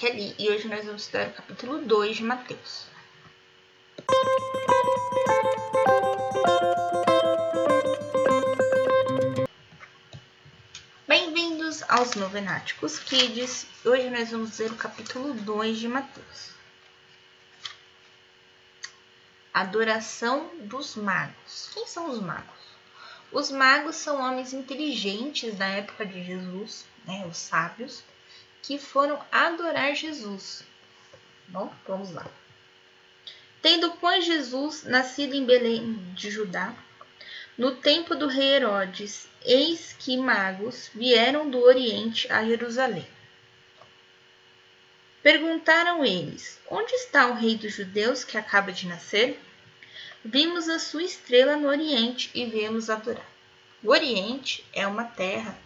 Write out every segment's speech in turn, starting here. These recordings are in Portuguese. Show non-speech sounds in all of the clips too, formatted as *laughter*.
E hoje nós vamos estudar o capítulo 2 de Mateus. Bem-vindos aos Novenáticos Kids. Hoje nós vamos ler o capítulo 2 de Mateus. Adoração dos magos. Quem são os magos? Os magos são homens inteligentes da época de Jesus, né, os sábios, que foram adorar Jesus. Bom, vamos lá. Tendo, pois, Jesus nascido em Belém de Judá, no tempo do rei Herodes, eis que magos vieram do Oriente a Jerusalém. Perguntaram eles: Onde está o rei dos judeus que acaba de nascer? Vimos a sua estrela no Oriente e viemos adorar. O Oriente é uma terra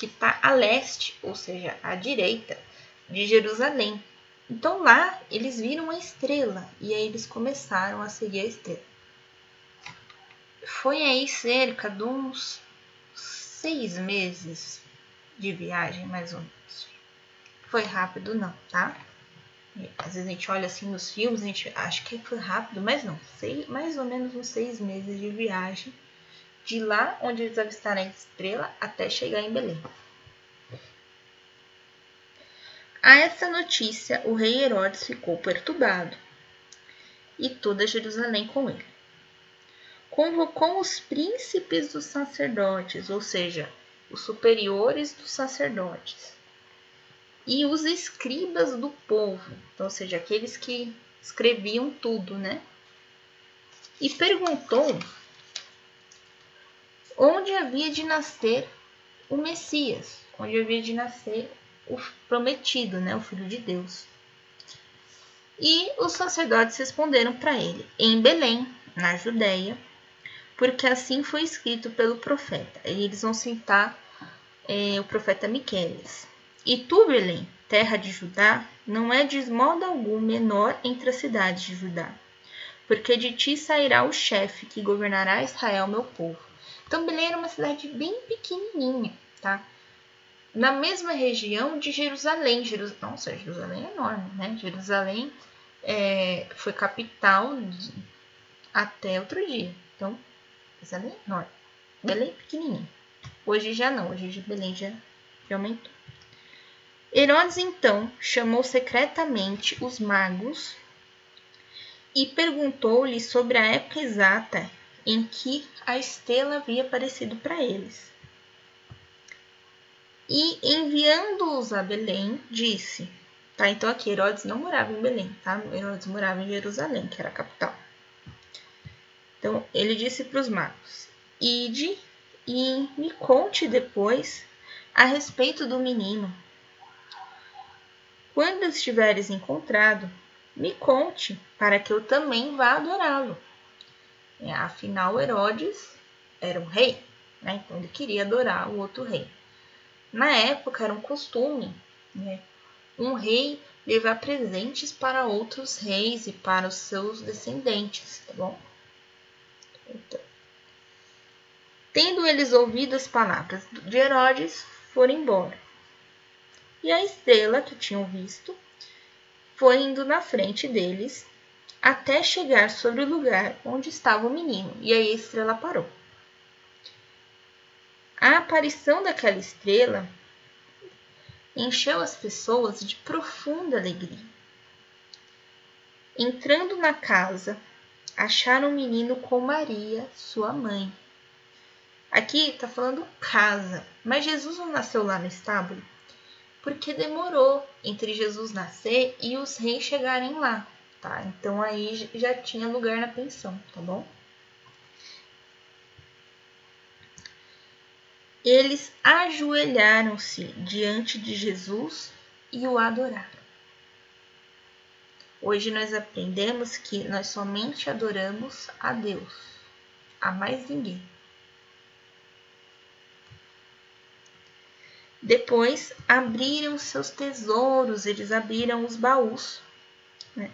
que está a leste, ou seja, à direita de Jerusalém. Então lá eles viram a estrela e aí eles começaram a seguir a estrela. Foi aí cerca de uns seis meses de viagem, mais ou menos. Foi rápido, não, tá? Às vezes a gente olha assim nos filmes, a gente acha que foi rápido, mas não. Sei, mais ou menos uns seis meses de viagem de lá onde eles avistaram a estrela até chegar em Belém. A essa notícia, o rei Herodes ficou perturbado e toda Jerusalém com ele. Convocou os príncipes dos sacerdotes, ou seja, os superiores dos sacerdotes, e os escribas do povo, ou seja, aqueles que escreviam tudo, né? E perguntou onde havia de nascer o Messias, onde havia de nascer o prometido, né, o Filho de Deus. E os sacerdotes responderam para ele: em Belém, na Judéia, porque assim foi escrito pelo profeta. E eles vão citar é, o profeta Miqueias. E tu, Belém, terra de Judá, não é de modo algum menor entre as cidades de Judá, porque de ti sairá o chefe que governará Israel, meu povo. Então, Belém era uma cidade bem pequenininha, tá? Na mesma região de Jerusalém. Jerus... Nossa, Jerusalém é enorme, né? Jerusalém é... foi capital de... até outro dia. Então, Jerusalém é enorme. Belém é pequenininha. Hoje já não, hoje Belém já, já aumentou. Herodes então chamou secretamente os magos e perguntou-lhes sobre a época exata em que a estrela havia aparecido para eles. E enviando-os a Belém, disse: Tá, então aqui Herodes não morava em Belém, tá? Herodes morava em Jerusalém, que era a capital. Então ele disse para os magos: Ide e me conte depois a respeito do menino. Quando estiveres encontrado, me conte, para que eu também vá adorá-lo. É, afinal, Herodes era um rei, né? então ele queria adorar o outro rei. Na época era um costume né? um rei levar presentes para outros reis e para os seus descendentes, tá bom? Então, tendo eles ouvido as palavras de Herodes, foram embora. E a estrela que tinham visto foi indo na frente deles até chegar sobre o lugar onde estava o menino, e aí a estrela parou. A aparição daquela estrela encheu as pessoas de profunda alegria. Entrando na casa, acharam o menino com Maria, sua mãe. Aqui está falando casa, mas Jesus não nasceu lá no estábulo porque demorou entre Jesus nascer e os reis chegarem lá tá? Então aí já tinha lugar na pensão, tá bom? Eles ajoelharam-se diante de Jesus e o adoraram. Hoje nós aprendemos que nós somente adoramos a Deus, a mais ninguém. Depois abriram seus tesouros, eles abriram os baús, né?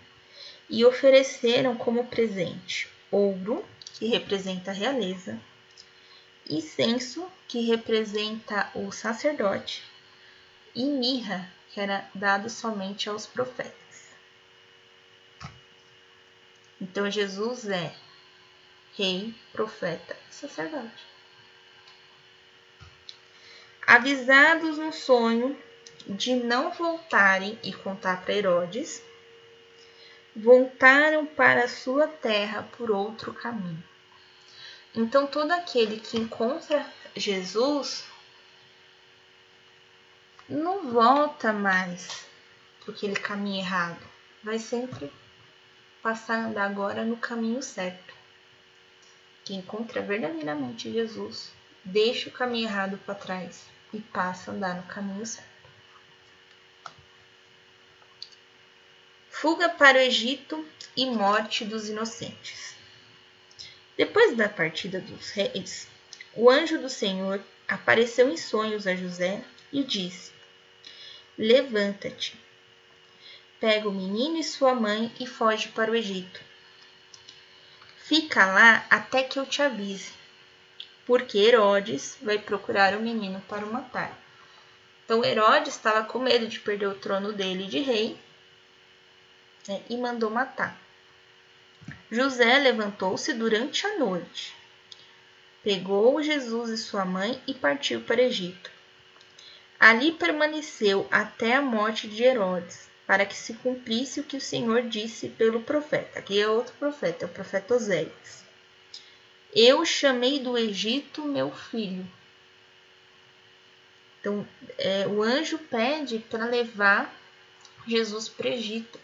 E ofereceram como presente ouro, que representa a realeza, incenso, que representa o sacerdote, e mirra, que era dado somente aos profetas. Então Jesus é rei, profeta e sacerdote. Avisados no sonho de não voltarem e contar para Herodes, voltaram para sua terra por outro caminho. Então, todo aquele que encontra Jesus não volta mais por aquele caminho errado, vai sempre passar a andar agora no caminho certo. Quem encontra verdadeiramente Jesus, deixa o caminho errado para trás e passa a andar no caminho certo. Fuga para o Egito e morte dos inocentes. Depois da partida dos reis, o anjo do Senhor apareceu em sonhos a José e disse: Levanta-te, pega o menino e sua mãe e foge para o Egito. Fica lá até que eu te avise, porque Herodes vai procurar o menino para o matar. Então Herodes estava com medo de perder o trono dele de rei né, e mandou matar. José levantou-se durante a noite, pegou Jesus e sua mãe e partiu para Egito. Ali permaneceu até a morte de Herodes, para que se cumprisse o que o Senhor disse pelo profeta. Aqui é outro profeta, é o profeta Oséias. Eu chamei do Egito meu filho. Então, é, o anjo pede para levar Jesus para o Egito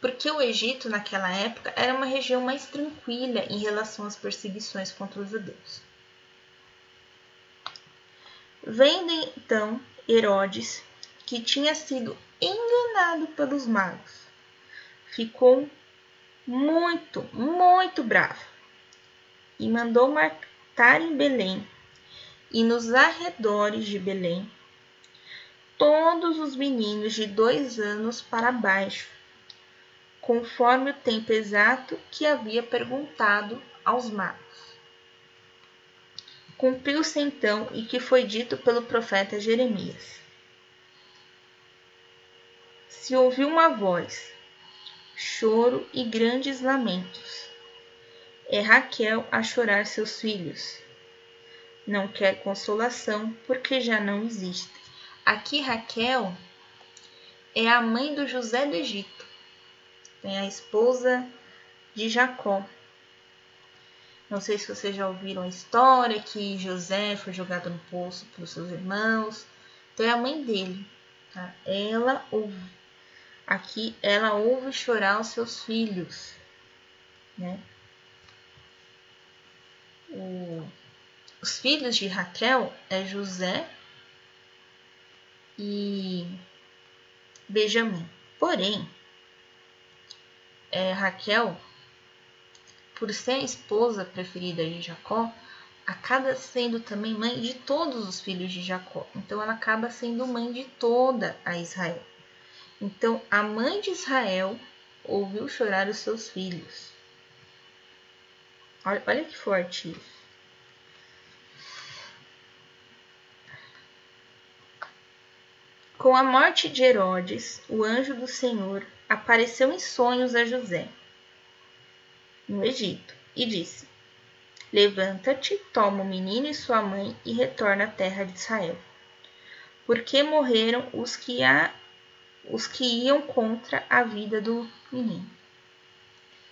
porque o Egito, naquela época, era uma região mais tranquila em relação às perseguições contra os judeus. Vendo então Herodes, que tinha sido enganado pelos magos, ficou muito, muito bravo e mandou matar em Belém e nos arredores de Belém todos os meninos de dois anos para baixo conforme o tempo exato que havia perguntado aos magos. Cumpriu-se então e que foi dito pelo profeta Jeremias. Se ouviu uma voz, choro e grandes lamentos. É Raquel a chorar seus filhos. Não quer consolação porque já não existe. Aqui Raquel é a mãe do José do Egito tem a esposa de Jacó. Não sei se vocês já ouviram a história que José foi jogado no poço pelos seus irmãos. Então é a mãe dele. Tá? Ela ouve. Aqui ela ouve chorar os seus filhos. Né? O, os filhos de Raquel é José e Benjamim. Porém, é, Raquel, por ser a esposa preferida de Jacó, acaba sendo também mãe de todos os filhos de Jacó. Então ela acaba sendo mãe de toda a Israel. Então a mãe de Israel ouviu chorar os seus filhos. Olha, olha que forte isso. Com a morte de Herodes, o anjo do Senhor apareceu em sonhos a José, no Egito, e disse: Levanta-te, toma o menino e sua mãe e retorna à terra de Israel. Porque morreram os que, a, os que iam contra a vida do menino.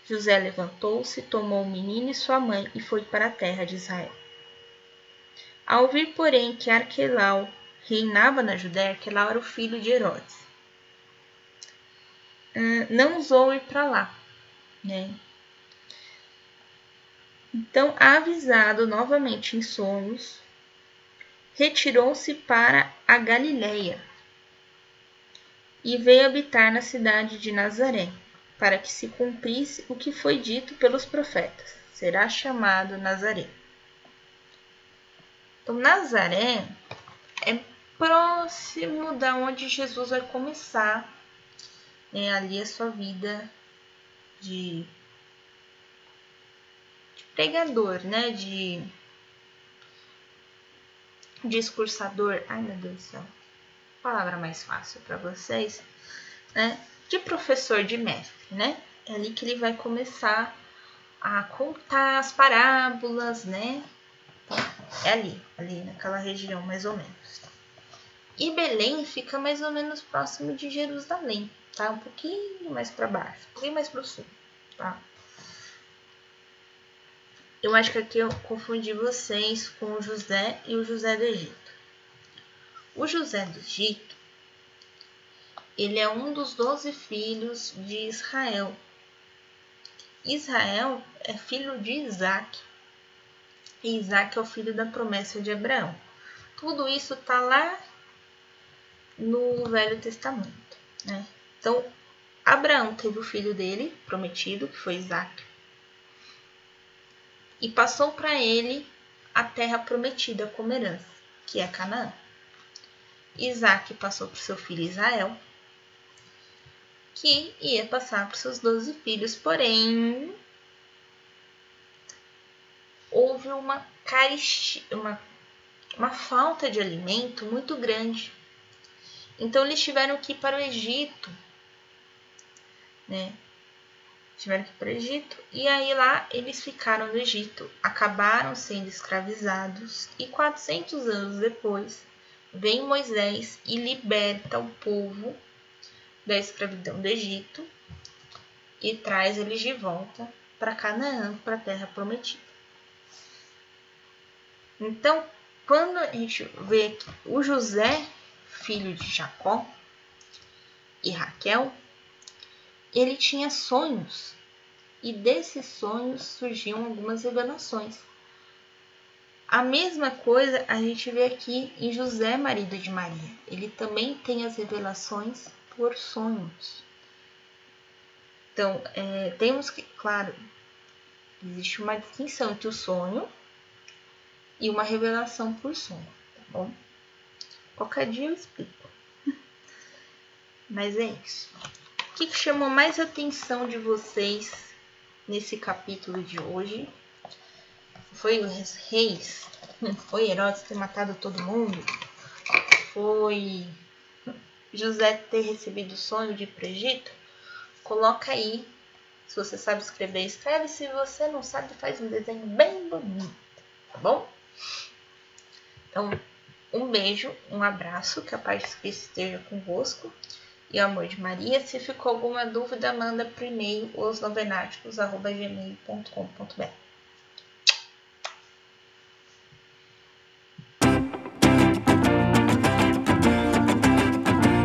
José levantou-se, tomou o menino e sua mãe e foi para a terra de Israel. Ao ouvir, porém, que Arquelau reinava na Judéia, Arquelau era o filho de Herodes não ousou ir para lá, né? Então, avisado novamente em sonhos, retirou-se para a Galileia e veio habitar na cidade de Nazaré, para que se cumprisse o que foi dito pelos profetas: será chamado Nazaré. Então, Nazaré é próximo da onde Jesus vai começar é, ali a sua vida de, de pregador, né? De discursador. Ai, meu Deus do céu. palavra mais fácil para vocês, né? De professor de mestre, né? É ali que ele vai começar a contar as parábolas, né? Então, é ali, ali naquela região mais ou menos. E Belém fica mais ou menos próximo de Jerusalém, tá? Um pouquinho mais para baixo, um pouquinho mais para o sul, tá? Eu acho que aqui eu confundi vocês com o José e o José do Egito. O José do Egito, ele é um dos doze filhos de Israel. Israel é filho de Isaac. E Isaac é o filho da promessa de Abraão. Tudo isso está lá no Velho Testamento. Né? Então, Abraão teve o filho dele, prometido, que foi Isaac e passou para ele a terra prometida como herança, que é Canaã. Isaac passou para seu filho Israel, que ia passar para seus doze filhos, porém houve uma uma, uma falta de alimento muito grande. Então eles tiveram que ir para o Egito, né? tiveram que ir para o Egito e aí lá eles ficaram no Egito, acabaram sendo escravizados e 400 anos depois vem Moisés e liberta o povo da escravidão do Egito e traz eles de volta para Canaã, para a terra prometida. Então, quando a gente vê aqui o José, filho de Jacó, e Raquel, ele tinha sonhos e desses sonhos surgiam algumas revelações. A mesma coisa a gente vê aqui em José, marido de Maria. Ele também tem as revelações por sonhos. Então, é, temos que, claro, existe uma distinção entre o sonho e uma revelação por sonho, tá bom? Qualquer dia eu explico. *laughs* Mas é isso. O que, chamou mais atenção de vocês nesse capítulo de hoje? Foi os reis? Foi Herodes ter matado todo mundo? Foi José ter recebido o sonho de ir para o Egito? Coloca aí. Se você sabe escrever, escreve. Se você não sabe, faz um desenho bem bonito, tá bom? Então, um beijo, um abraço, que a paz de Cristo esteja convosco e o amor de Maria. Se ficou alguma dúvida, manda por e-mail osnovenáticos.gmail.com.br